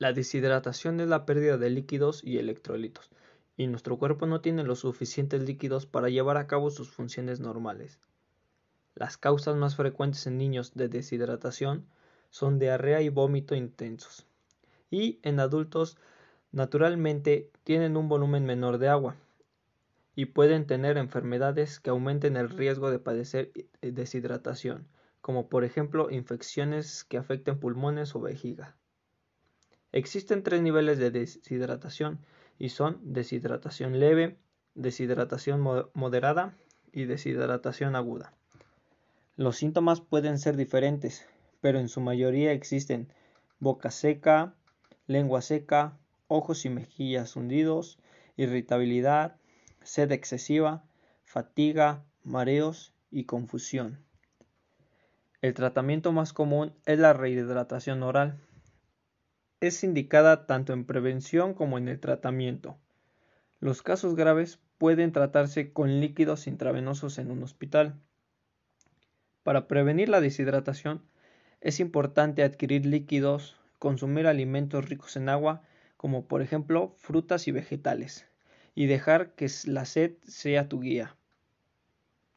La deshidratación es la pérdida de líquidos y electrolitos, y nuestro cuerpo no tiene los suficientes líquidos para llevar a cabo sus funciones normales. Las causas más frecuentes en niños de deshidratación son diarrea y vómito intensos, y en adultos naturalmente tienen un volumen menor de agua y pueden tener enfermedades que aumenten el riesgo de padecer deshidratación, como por ejemplo infecciones que afecten pulmones o vejiga. Existen tres niveles de deshidratación y son deshidratación leve, deshidratación moderada y deshidratación aguda. Los síntomas pueden ser diferentes, pero en su mayoría existen boca seca, lengua seca, ojos y mejillas hundidos, irritabilidad, sed excesiva, fatiga, mareos y confusión. El tratamiento más común es la rehidratación oral. Es indicada tanto en prevención como en el tratamiento. Los casos graves pueden tratarse con líquidos intravenosos en un hospital. Para prevenir la deshidratación es importante adquirir líquidos, consumir alimentos ricos en agua, como por ejemplo frutas y vegetales, y dejar que la sed sea tu guía.